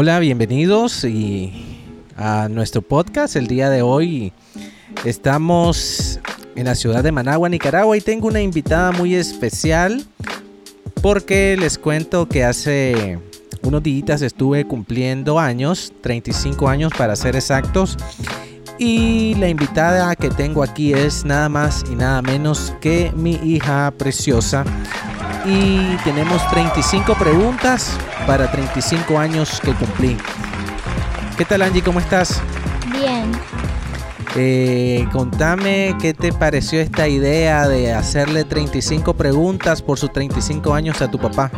Hola, bienvenidos y a nuestro podcast. El día de hoy estamos en la ciudad de Managua, Nicaragua y tengo una invitada muy especial porque les cuento que hace unos días estuve cumpliendo años, 35 años para ser exactos. Y la invitada que tengo aquí es nada más y nada menos que mi hija preciosa. Y tenemos 35 preguntas para 35 años que cumplí. ¿Qué tal Angie? ¿Cómo estás? Bien. Eh, contame qué te pareció esta idea de hacerle 35 preguntas por sus 35 años a tu papá.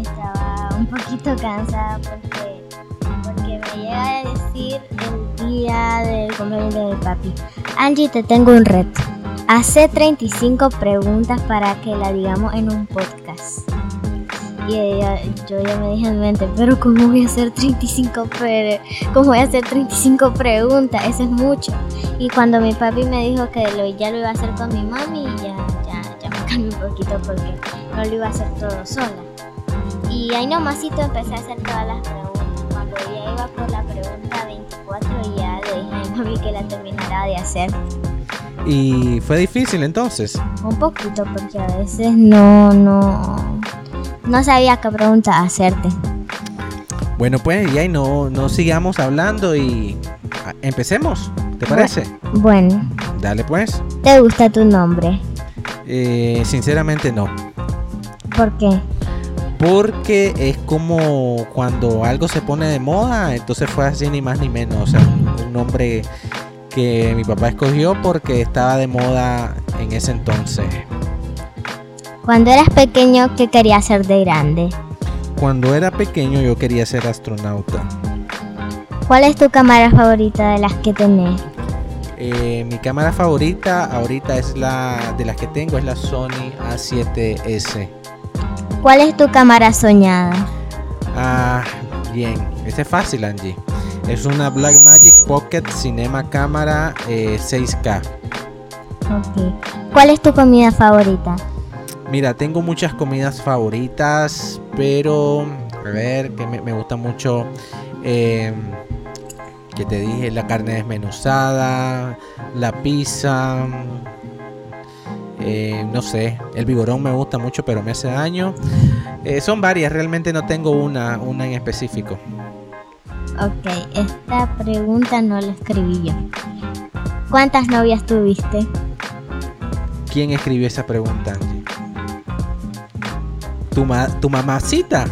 Estaba un poquito cansada porque, porque me llega a decir el día del cumpleaños de papi. Angie, te tengo un reto. Hace 35 preguntas para que la digamos en un podcast. Y ella- yo ya me dije en mente, pero ¿cómo voy a hacer 35 pre- ¿Cómo voy a hacer 35 preguntas? Eso es mucho. Y cuando mi papi me dijo que ya lo iba a hacer con mi mami, ya, ya, ya me calmé un poquito porque no lo iba a hacer todo sola. Y ahí nomasito empecé a hacer todas las preguntas. Cuando ya iba por la pregunta 24 y ya le dije a mi mami que la terminara de hacer. Y fue difícil entonces. Un poquito porque a veces no, no, no sabía qué pregunta hacerte. Bueno, pues ya y no, no sigamos hablando y ah, empecemos. ¿Te parece? Bueno, Dale pues. ¿te gusta tu nombre? Eh, sinceramente no. ¿Por qué? Porque es como cuando algo se pone de moda, entonces fue así ni más ni menos. O sea, un, un nombre que mi papá escogió porque estaba de moda en ese entonces. Cuando eras pequeño, ¿qué querías ser de grande? Cuando era pequeño yo quería ser astronauta. ¿Cuál es tu cámara favorita de las que tenés? Eh, mi cámara favorita ahorita es la de las que tengo, es la Sony A7S. ¿Cuál es tu cámara soñada? Ah, bien. Este es fácil, Angie. Es una Blackmagic Pocket Cinema Cámara eh, 6K. Ok. ¿Cuál es tu comida favorita? Mira, tengo muchas comidas favoritas, pero a ver, que me, me gusta mucho, eh, que te dije, la carne desmenuzada, la pizza, eh, no sé, el vigorón me gusta mucho, pero me hace daño. Eh, son varias, realmente no tengo una, una en específico. Ok, esta pregunta no la escribí yo. ¿Cuántas novias tuviste? ¿Quién escribió esa pregunta, Angie? ¿Tu, ma- tu mamacita?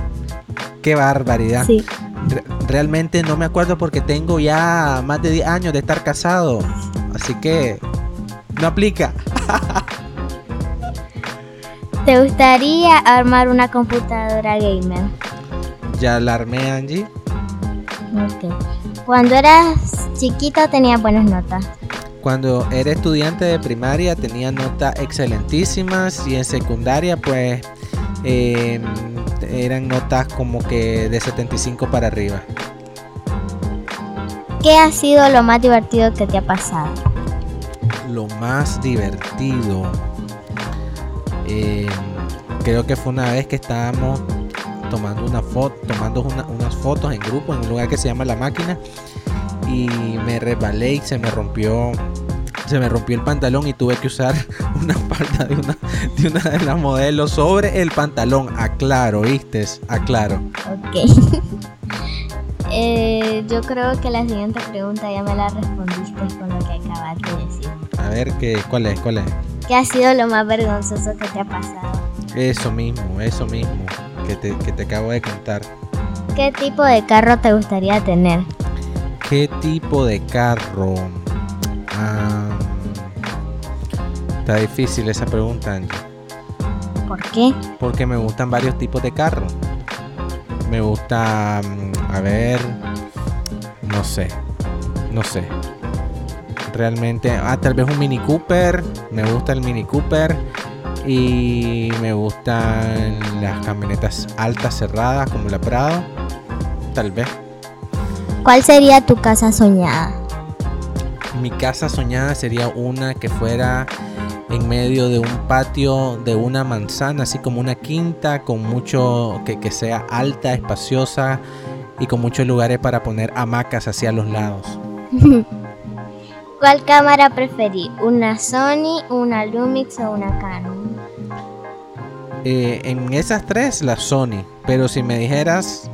¡Qué barbaridad! Sí. Re- realmente no me acuerdo porque tengo ya más de 10 años de estar casado. Así que no aplica. ¿Te gustaría armar una computadora gamer? Ya la armé, Angie. Ok. Cuando eras chiquito tenías buenas notas. Cuando era estudiante de primaria tenía notas excelentísimas y en secundaria pues eh, eran notas como que de 75 para arriba. ¿Qué ha sido lo más divertido que te ha pasado? Lo más divertido. eh, creo que fue una vez que estábamos tomando una foto, tomando una- unas fotos en grupo en un lugar que se llama La Máquina y me resbalé y se me rompió se me rompió el pantalón y tuve que usar una falda de una de una de las modelos sobre el pantalón. Aclaro, ¿viste? Aclaro. Ok. Eh, yo creo que la siguiente pregunta ya me la respondiste con lo que acabas de decir. A ver qué cuál es, cuál es. ¿Qué ha sido lo más vergonzoso que te ha pasado? Eso mismo, eso mismo que te, que te acabo de contar. ¿Qué tipo de carro te gustaría tener? ¿Qué tipo de carro? Ah, está difícil esa pregunta, Angie. ¿Por qué? Porque me gustan varios tipos de carros. Me gusta, mm, a ver, no sé, no sé. Realmente, ah, tal vez un Mini Cooper. Me gusta el Mini Cooper. Y me gustan las camionetas altas cerradas como la Prado. Tal vez. ¿Cuál sería tu casa soñada? Mi casa soñada sería una que fuera en medio de un patio de una manzana, así como una quinta, con mucho, que, que sea alta, espaciosa, y con muchos lugares para poner hamacas hacia los lados. ¿Cuál cámara preferí? ¿Una Sony, una Lumix o una Canon? Eh, en esas tres, la Sony. Pero si me dijeras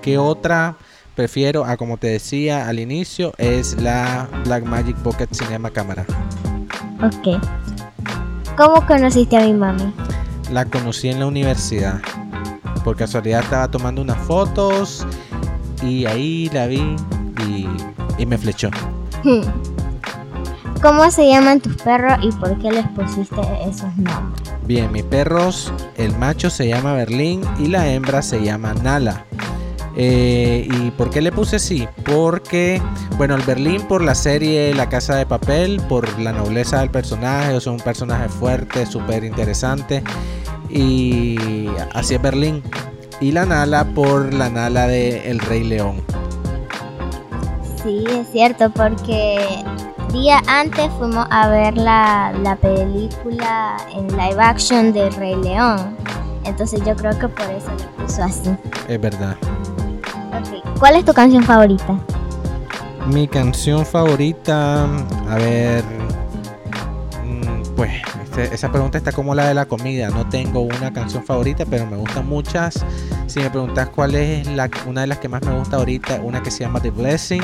qué otra prefiero, a como te decía al inicio, es la Blackmagic Pocket Cinema Cámara. Ok. ¿Cómo conociste a mi mami? La conocí en la universidad. Por casualidad estaba tomando unas fotos y ahí la vi y, y me flechó. ¿Cómo se llaman tus perros y por qué les pusiste esos nombres? Bien, mis perros, el macho se llama Berlín y la hembra se llama Nala. Eh, ¿Y por qué le puse así? Porque, bueno, el Berlín por la serie La Casa de Papel, por la nobleza del personaje, o sea, un personaje fuerte, súper interesante. Y así es Berlín. Y la Nala por la Nala de El Rey León. Sí, es cierto, porque día antes fuimos a ver la, la película en live action de Rey León. Entonces yo creo que por eso le puso así. Es verdad. Okay. ¿Cuál es tu canción favorita? Mi canción favorita, a ver, pues este, esa pregunta está como la de la comida. No tengo una canción favorita, pero me gustan muchas. Si me preguntas cuál es la, una de las que más me gusta ahorita, una que se llama The Blessing.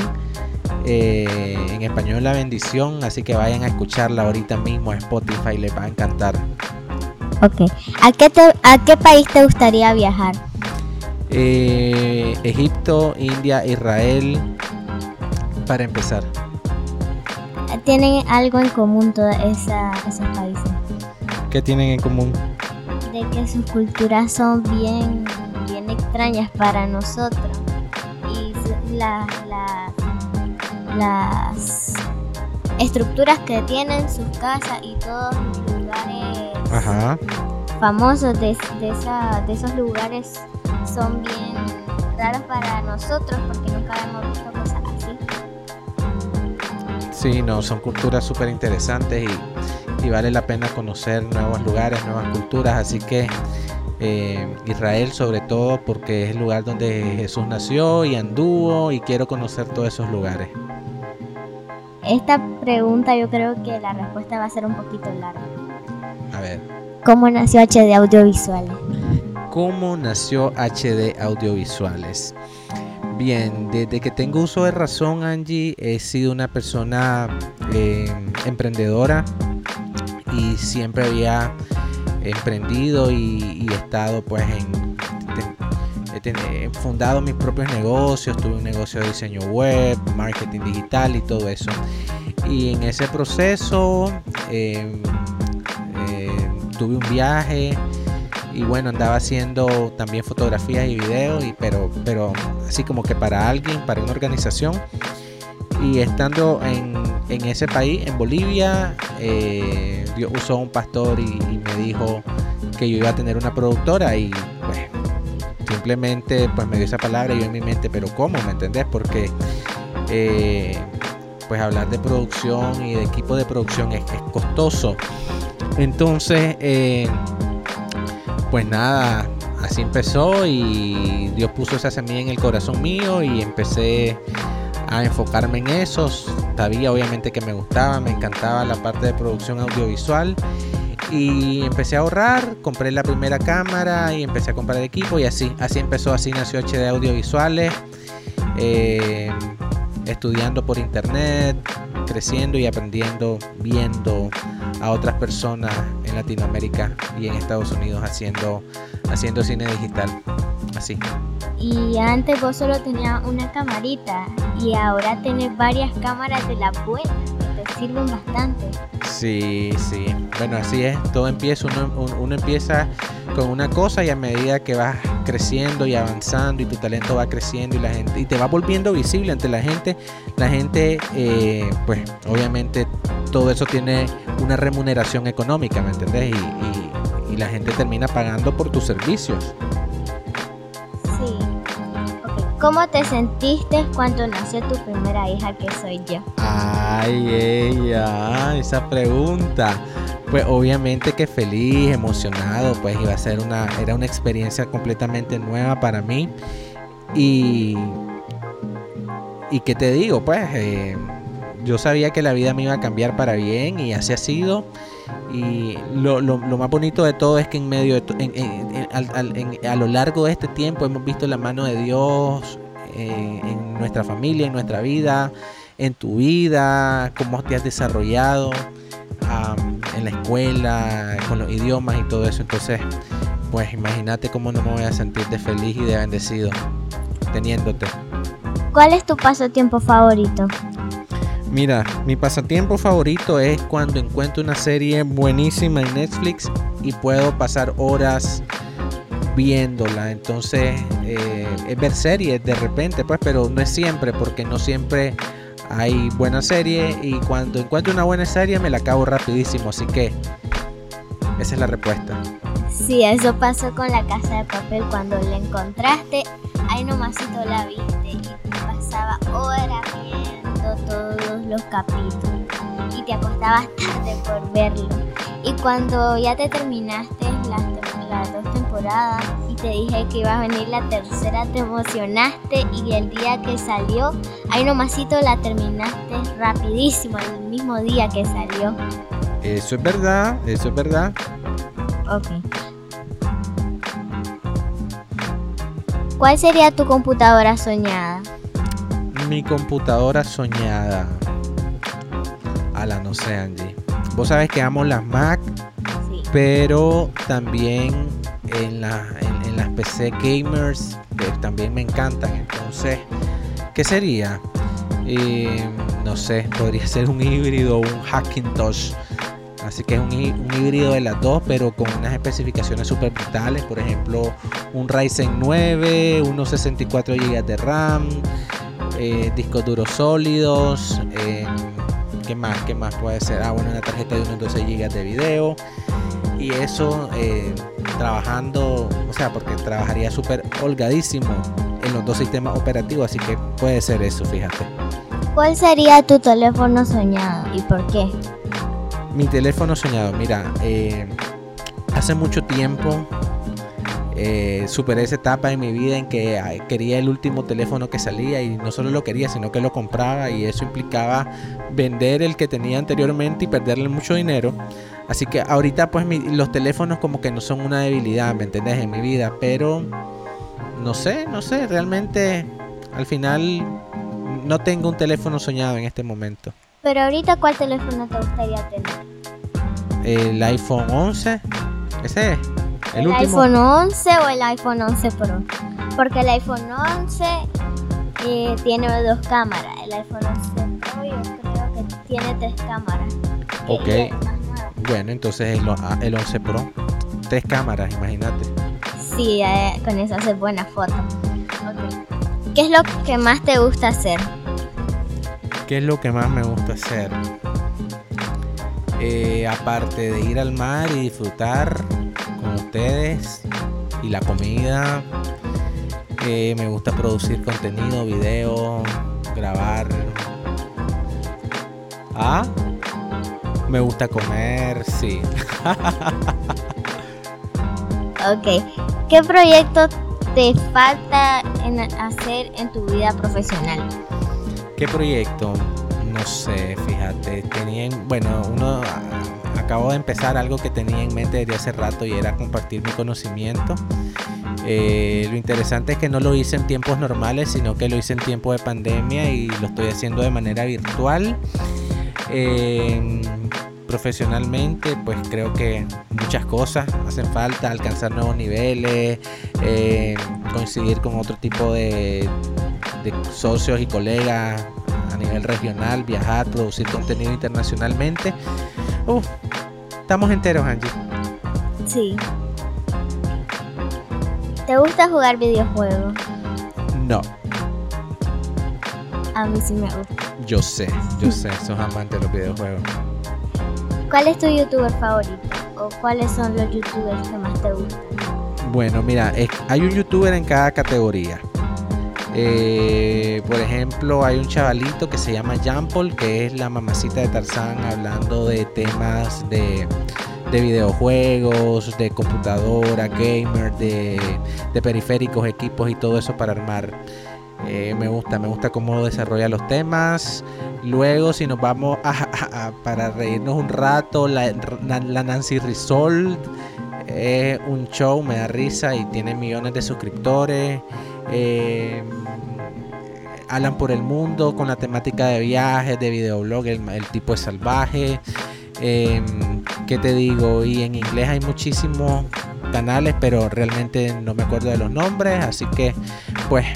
Eh, en español La Bendición, así que vayan a escucharla ahorita mismo a Spotify, les va a encantar. Ok, ¿a qué, a qué país te gustaría viajar? Eh, Egipto, India, Israel, para empezar. ¿Tienen algo en común todos esos países? ¿Qué tienen en común? De que sus culturas son bien, bien extrañas para nosotros. Y la, las estructuras que tienen sus casas y todos los lugares famosos de, de esos lugares son bien raros para nosotros porque nunca hemos visto cosas así. Sí, no, son culturas súper interesantes y, y, vale la pena conocer nuevos lugares, nuevas culturas, así que eh, Israel sobre todo porque es el lugar donde Jesús nació y anduvo y quiero conocer todos esos lugares. Esta pregunta yo creo que la respuesta va a ser un poquito larga. A ver. ¿Cómo nació HD Audiovisuales? ¿Cómo nació HD Audiovisuales? Bien, desde que tengo uso de razón, Angie, he sido una persona eh, emprendedora y siempre había emprendido y, estado pues en, he fundado mis propios negocios, tuve un negocio de diseño web, marketing digital y todo eso. Y en ese proceso em, eh, tuve un viaje y bueno, andaba haciendo también fotografías y videos, y, pero, pero así como que para alguien, para una organización. Y estando en, en ese país, en Bolivia, eh, Dios usó un pastor y, me dijo que yo iba a tener una productora y simplemente pues me dio esa palabra y yo en mi mente, pero ¿cómo? ¿Me entendés? Porque eh, pues hablar de producción y de equipo de producción es, costoso. Entonces, eh, pues nada, así empezó y Dios puso esa semilla en el corazón mío y empecé a enfocarme en eso. Sabía obviamente que me gustaba, me encantaba la parte de producción audiovisual y empecé a ahorrar, compré la primera cámara y empecé a comprar equipo y así, así empezó, así nació HD Audiovisuales, eh, estudiando por internet, creciendo y aprendiendo, viendo a otras personas en Latinoamérica y en Estados Unidos haciendo, haciendo cine digital. Así. Y antes vos solo tenías una camarita y ahora tenés varias cámaras de la buena sirven bastante. Sí, sí. Bueno, así es. Todo empieza, uno, empieza con una cosa y a medida que vas creciendo y avanzando y tu talento va creciendo y la gente y te va volviendo visible ante la gente, la gente, eh, pues obviamente todo eso tiene una remuneración económica, ¿me entendés? Y, la gente termina pagando por tus servicios. ¿Cómo te sentiste cuando nació tu primera hija que soy yo? Ay, ella, esa pregunta. Pues obviamente que feliz, emocionado, pues iba a ser una, era una experiencia completamente nueva para mí. Y, y qué te digo, pues eh, yo sabía que la vida me iba a cambiar para bien y así ha sido. Y lo, más bonito de todo es que en medio de a lo largo de este tiempo hemos visto la mano de Dios eh, en nuestra familia, en nuestra vida, en tu vida, cómo te has desarrollado en la escuela, con los idiomas y todo eso. Entonces, pues imagínate cómo no me voy a sentir de feliz y de bendecido teniéndote. ¿Cuál es tu pasatiempo favorito? Mira, mi pasatiempo favorito es cuando encuentro una serie buenísima en Netflix y puedo pasar horas viéndola. Entonces, eh, es ver series de repente, pues, pero no es siempre, porque no siempre hay buena serie. Y cuando encuentro una buena serie, me la acabo rapidísimo. Así que, esa es la respuesta. Sí, eso pasó con la casa de papel. Cuando la encontraste, ahí nomasito la viste y pasaba horas viendo todos los capítulos y te acostabas tarde por verlo. Y cuando ya te terminaste las, dos temporadas y te dije que iba a venir la tercera, te emocionaste y el día que salió, ahí nomasito la terminaste rapidísimo, el mismo día que salió. Eso es verdad, eso es verdad. Ok. ¿Cuál sería tu computadora soñada? Mi computadora soñada. Ala, no sé, Angie. Vos sabes que amo las Mac, pero también en, la, en, las PC gamers también me encantan. Entonces, ¿qué sería? Eh, no sé, podría ser un híbrido, un Hackintosh Así que es un, híbrido de las dos, pero con unas especificaciones súper brutales. Por ejemplo, un Ryzen 9, unos 64 GB de RAM, eh, discos duros sólidos. Eh, ¿Qué más? ¿Qué más puede ser? Ah, bueno, una tarjeta de unos 12 GB de video. Y eso eh, trabajando, o sea, porque trabajaría súper holgadísimo en los dos sistemas operativos. Así que puede ser eso, fíjate. ¿Cuál sería tu teléfono soñado y por qué? Mi teléfono soñado, mira, eh, hace mucho tiempo eh, superé esa etapa en mi vida en que quería el último teléfono que salía y no solo lo quería, sino que lo compraba y eso implicaba vender el que tenía anteriormente y perderle mucho dinero. Así que ahorita pues los teléfonos como que no son una debilidad, ¿me entendés? En mi vida, pero no sé, no sé, realmente al final no tengo un teléfono soñado en este momento. Pero ahorita, ¿cuál teléfono te gustaría tener? El iPhone 11. Ese es. El, iPhone 11 o el iPhone 11 Pro. Porque el iPhone 11 eh, tiene dos cámaras. El iPhone 11 Pro yo creo que tiene tres cámaras. Ok. Bueno, entonces el, ah, el 11 Pro. Tres cámaras, imagínate. Sí, eh, con eso hace buenas fotos. ¿Qué es lo que más te gusta hacer? ¿Qué es lo que más me gusta hacer? Eh, aparte de ir al mar y disfrutar ustedes y la comida, eh, me gusta producir contenido, video, grabar. Ah, me gusta comer, sí. ok, ¿qué proyecto te falta en hacer en tu vida profesional? ¿Qué proyecto? No sé, fíjate. Tenían, bueno, uno acabo de empezar algo que tenía en mente desde hace rato y era compartir mi conocimiento. Eh, lo interesante es que no lo hice en tiempos normales, sino que lo hice en tiempo de pandemia y lo estoy haciendo de manera virtual. profesionalmente, pues creo que muchas cosas hacen falta, alcanzar nuevos niveles, eh, coincidir con otro tipo de, de socios y colegas a nivel regional, viajar, producir contenido internacionalmente. Estamos enteros, Angie. Sí. ¿Te gusta jugar videojuegos? No. A mí sí me gusta. Yo sé, yo sé, sos amante de los videojuegos. ¿Cuál es tu youtuber favorito? ¿O cuáles son los youtubers que más te gustan? Bueno, mira, hay un youtuber en cada categoría. Eh, por ejemplo, hay un chavalito que se llama Jean que es la mamacita de Tarzán, hablando de temas de de videojuegos, de computadora, gamer, de, periféricos, equipos y todo eso para armar. Eh, me gusta, me gusta cómo desarrolla los temas. Luego, si nos vamos para reírnos un rato, la, Nancy Risold es un show, me da risa y tiene millones de suscriptores. Eh, Alan por el mundo con la temática de viajes, de videoblog, el, tipo es salvaje. Eh, ¿Qué te digo? Y en inglés hay muchísimos canales, pero realmente no me acuerdo de los nombres, así que pues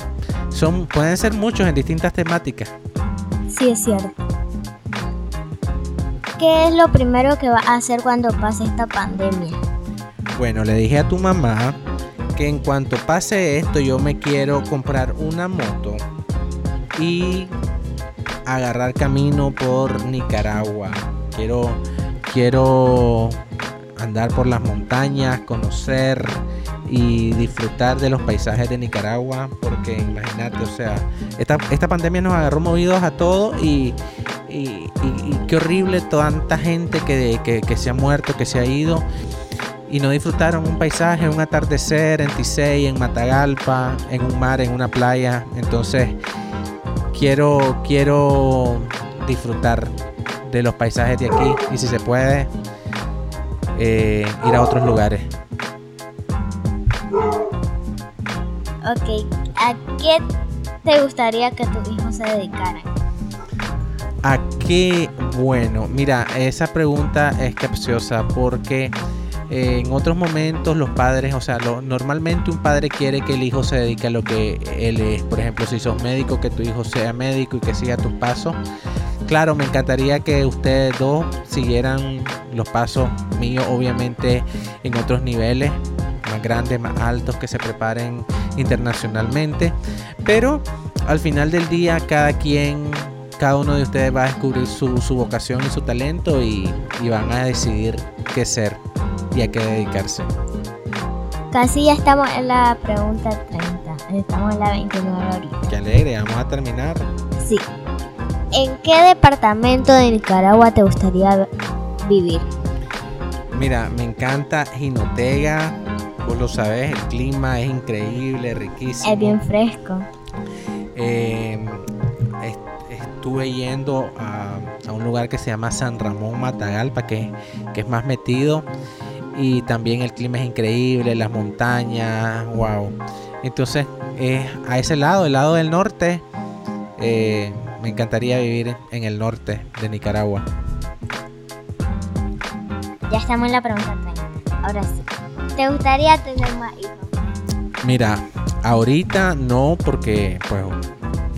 son pueden ser muchos en distintas temáticas. Sí, es cierto. ¿Qué es lo primero que vas a hacer cuando pase esta pandemia? Bueno, le dije a tu mamá que en cuanto pase esto yo me quiero comprar una moto y agarrar camino por Nicaragua. Quiero quiero andar por las montañas, conocer y disfrutar de los paisajes de Nicaragua, porque imagínate, o sea, esta, esta pandemia nos agarró movidos a todos y, qué horrible tanta gente que, que, se ha muerto, que se ha ido y no disfrutaron un paisaje, un atardecer en Tisey, en Matagalpa, en un mar, en una playa. Entonces, quiero, quiero disfrutar de los paisajes de aquí y si se puede, eh, ir a otros lugares. Ok, ¿a qué te gustaría que tu hijo se dedicara? ¿A qué? Bueno, mira, esa pregunta es capciosa porque en otros momentos los padres, o sea, normalmente un padre quiere que el hijo se dedique a lo que él es. Por ejemplo, si sos médico, que tu hijo sea médico y que siga tus pasos. Claro, me encantaría que ustedes dos siguieran los pasos míos, obviamente en otros niveles más grandes, más altos, que se preparen internacionalmente. Pero al final del día, cada quien, cada uno de ustedes va a descubrir su, vocación y su talento y, van a decidir qué ser y a qué dedicarse. Casi ya estamos en la pregunta 30. Estamos en la 29 ahorita. Qué alegre, vamos a terminar. Sí. ¿En qué departamento de Nicaragua te gustaría vivir? Mira, me encanta Jinotega. Vos lo sabes, el clima es increíble, riquísimo. Es bien fresco. Em, estuve yendo a, un lugar que se llama San Ramón Matagalpa, que, que es más metido. Y también el clima es increíble, las montañas, wow. Entonces, a ese lado, el lado del norte, eh, me encantaría vivir en el norte de Nicaragua. Ya estamos en la pregunta 30. Ahora sí. ¿Te gustaría tener más hijos? Mira, ahorita no porque pues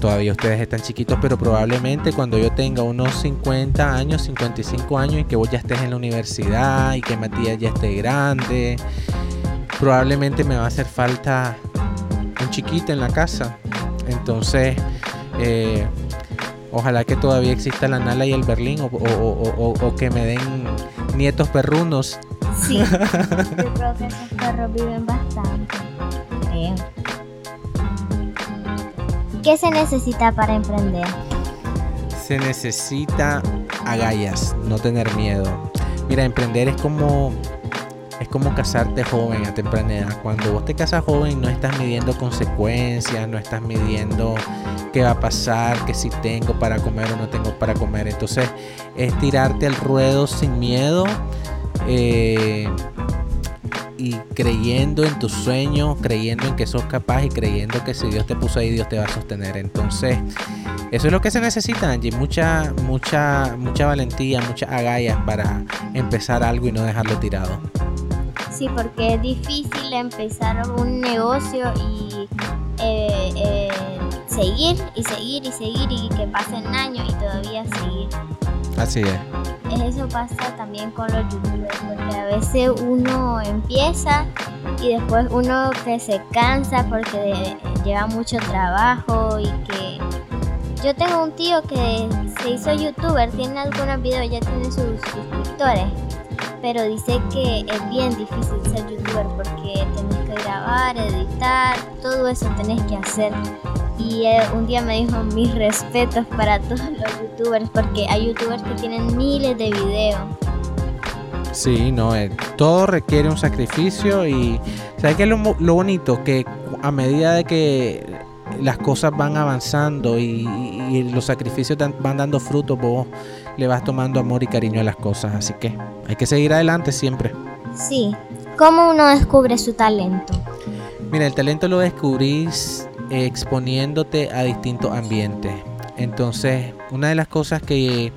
todavía ustedes están chiquitos, pero probablemente cuando yo tenga unos 50 años, 55 años y que vos ya estés en la universidad y que Matías ya esté grande, probablemente me va a hacer falta un chiquito en la casa. Entonces, eh, Ojalá que todavía exista la Nala y el Berlín o, que me den nietos perrunos. Sí, yo creo que esos perros viven bastante. ¿Qué se necesita para emprender? Se necesita agallas, no tener miedo. Mira, emprender es como es como casarte joven a temprana edad. Cuando vos te casas joven no estás midiendo consecuencias, no estás midiendo qué va a pasar, que si tengo para comer o no tengo para comer. Entonces es tirarte al ruedo sin miedo eh, y creyendo en tus sueños, creyendo en que sos capaz y creyendo que si Dios te puso ahí, Dios te va a sostener. Entonces, eso es lo que se necesita, Angie. Mucha, mucha, mucha valentía, muchas agallas para empezar algo y no dejarlo tirado. Sí, porque es difícil empezar un negocio y eh, eh, seguir y seguir y seguir y que pasen años y todavía seguir. Así es. Eso pasa también con los youtubers, porque a veces uno empieza y después uno que se cansa porque lleva mucho trabajo y que yo tengo un tío que se hizo youtuber, tiene algunos videos, ya tiene sus suscriptores, pero dice que es bien difícil ser youtuber porque tenés que grabar, editar, todo eso tenés que hacer y un día me dijo mis respetos para todos los youtubers porque hay youtubers que tienen miles de videos. Sí, no, eh, todo requiere un sacrificio y ¿sabes qué es lo, lo bonito? Que a medida de que las cosas van avanzando y, los sacrificios van dando frutos, vos le vas tomando amor y cariño a las cosas. Así que hay que seguir adelante siempre. Sí. ¿Cómo uno descubre su talento? Mira, el talento lo descubrís exponiéndote a distintos ambientes. Entonces, una de las cosas que,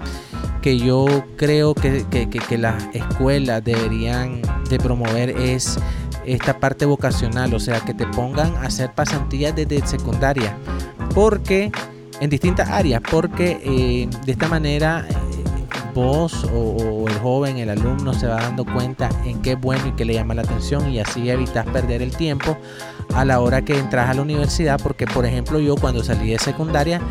que yo creo que, que, las escuelas deberían de promover es esta parte vocacional, o sea, que te pongan a hacer pasantías desde secundaria, porque en distintas áreas, porque eh, de esta manera vos o, el joven, el alumno se va dando cuenta en qué es bueno y qué le llama la atención y así evitas perder el tiempo a la hora que entras a la universidad, porque por ejemplo yo cuando salí de secundaria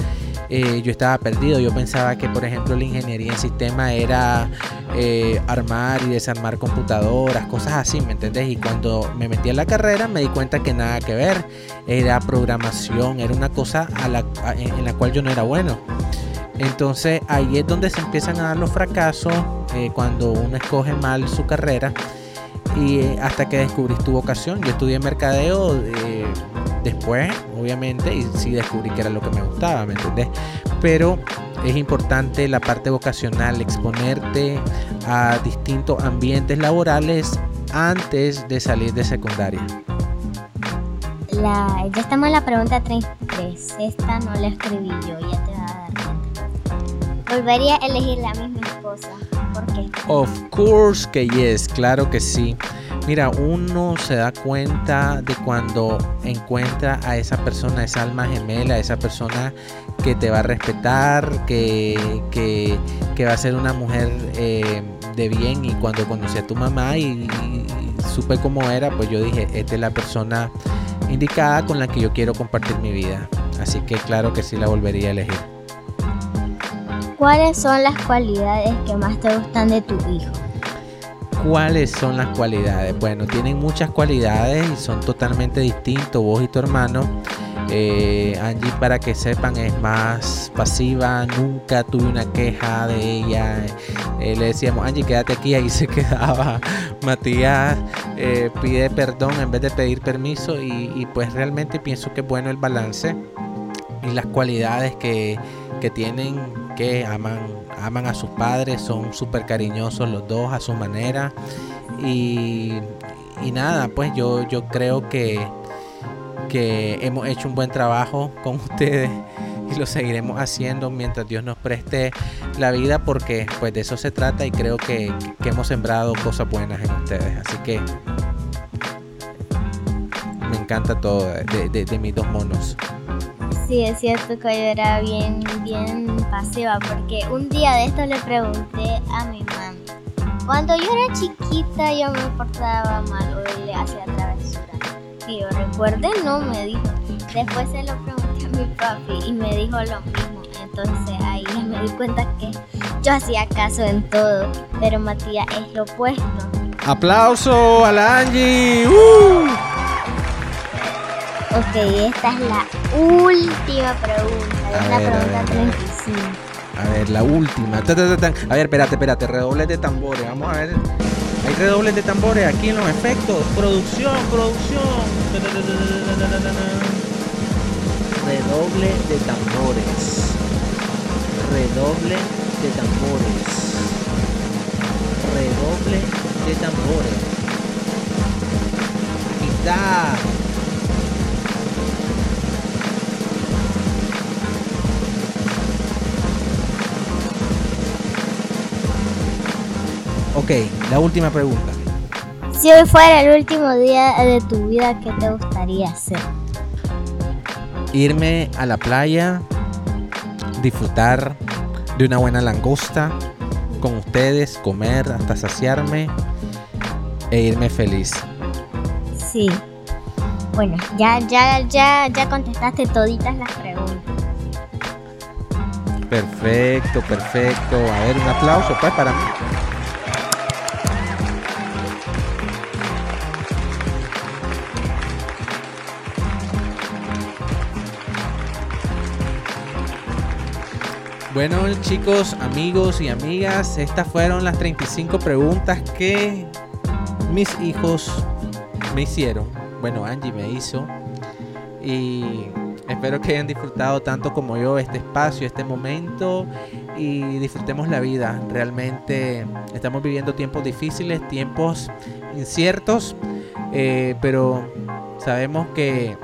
eh, yo estaba perdido. Yo pensaba que, por ejemplo, la ingeniería en sistema era eh, armar y desarmar computadoras, cosas así, ¿me entendés? Y cuando me metí en la carrera me di cuenta que nada que ver. Era programación, era una cosa en la cual yo no era bueno. Entonces ahí es donde se empiezan a dar los fracasos eh, cuando uno escoge mal su carrera y hasta que descubrís tu vocación. Yo estudié mercadeo después, obviamente, y sí descubrí que era lo que me gustaba, ¿me entendés? Pero es importante la parte vocacional, exponerte a distintos ambientes laborales antes de salir de secundaria. Ya estamos en la pregunta 33. Esta no la escribí yo, ya te Volvería a elegir la misma esposa. ¿Por qué? Of course que yes, claro que sí. Mira, uno se da cuenta de cuando encuentra a esa persona, esa alma gemela, esa persona que te va a respetar, que, que, va a ser una mujer eh, de bien. Y cuando conocí a tu mamá y, supe cómo era, pues yo dije, esta es la persona indicada con la que yo quiero compartir mi vida. Así que claro que sí la volvería a elegir. ¿Cuáles son las cualidades que más te gustan de tu hijo? ¿Cuáles son las cualidades? Bueno, tienen muchas cualidades y son totalmente distintos vos y tu hermano. Eh, Angie, para que sepan, es más pasiva. Nunca tuve una queja de ella. Eh, le decíamos, Angie, quédate aquí. Ahí se quedaba. Matías eh, pide perdón en vez de pedir permiso. Y, pues realmente pienso que es bueno el balance y las cualidades que, que tienen, que aman aman a sus padres, son súper cariñosos los dos a su manera. Y, nada, pues yo, yo creo que, que hemos hecho un buen trabajo con ustedes y lo seguiremos haciendo mientras Dios nos preste la vida porque pues de eso se trata y creo que, hemos sembrado cosas buenas en ustedes. Así que me encanta todo de, de mis dos monos. Sí, es cierto que yo era bien, bien pasiva porque un día de esto le pregunté a mi mamá. Cuando yo era chiquita yo me portaba mal o le hacía travesura. Y yo recuerde, no me dijo. Después se lo pregunté a mi papi y me dijo lo mismo. Entonces ahí me di cuenta que yo hacía caso en todo, pero Matías es lo opuesto. ¡Aplauso a la Angie! ¡Uh! Ok, esta es la última pregunta. Es la pregunta 35. A ver, la última. A ver, espérate, espérate. Redobles de tambores. Vamos a ver. Hay redobles de tambores aquí en los efectos. Producción, producción. Redoble de tambores. Redoble de tambores. Redoble de tambores. Quizá la última pregunta. Si hoy fuera el último día de tu vida, ¿qué te gustaría hacer? Irme a la playa, disfrutar de una buena langosta con ustedes, comer hasta saciarme e irme feliz. Sí. Bueno, ya, ya, ya, ya contestaste toditas las preguntas. Perfecto, perfecto. A ver, un aplauso pues para mí. Bueno chicos, amigos y amigas, estas fueron las 35 preguntas que mis hijos me hicieron. Bueno, Angie me hizo. Y espero que hayan disfrutado tanto como yo este espacio, este momento y disfrutemos la vida. Realmente estamos viviendo tiempos difíciles, tiempos inciertos, eh, pero sabemos que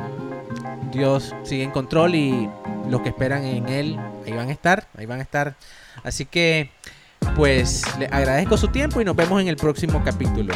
Dios sigue en control y los que esperan en Él, ahí van a estar, ahí van a estar. Así que, pues, le agradezco su tiempo y nos vemos en el próximo capítulo.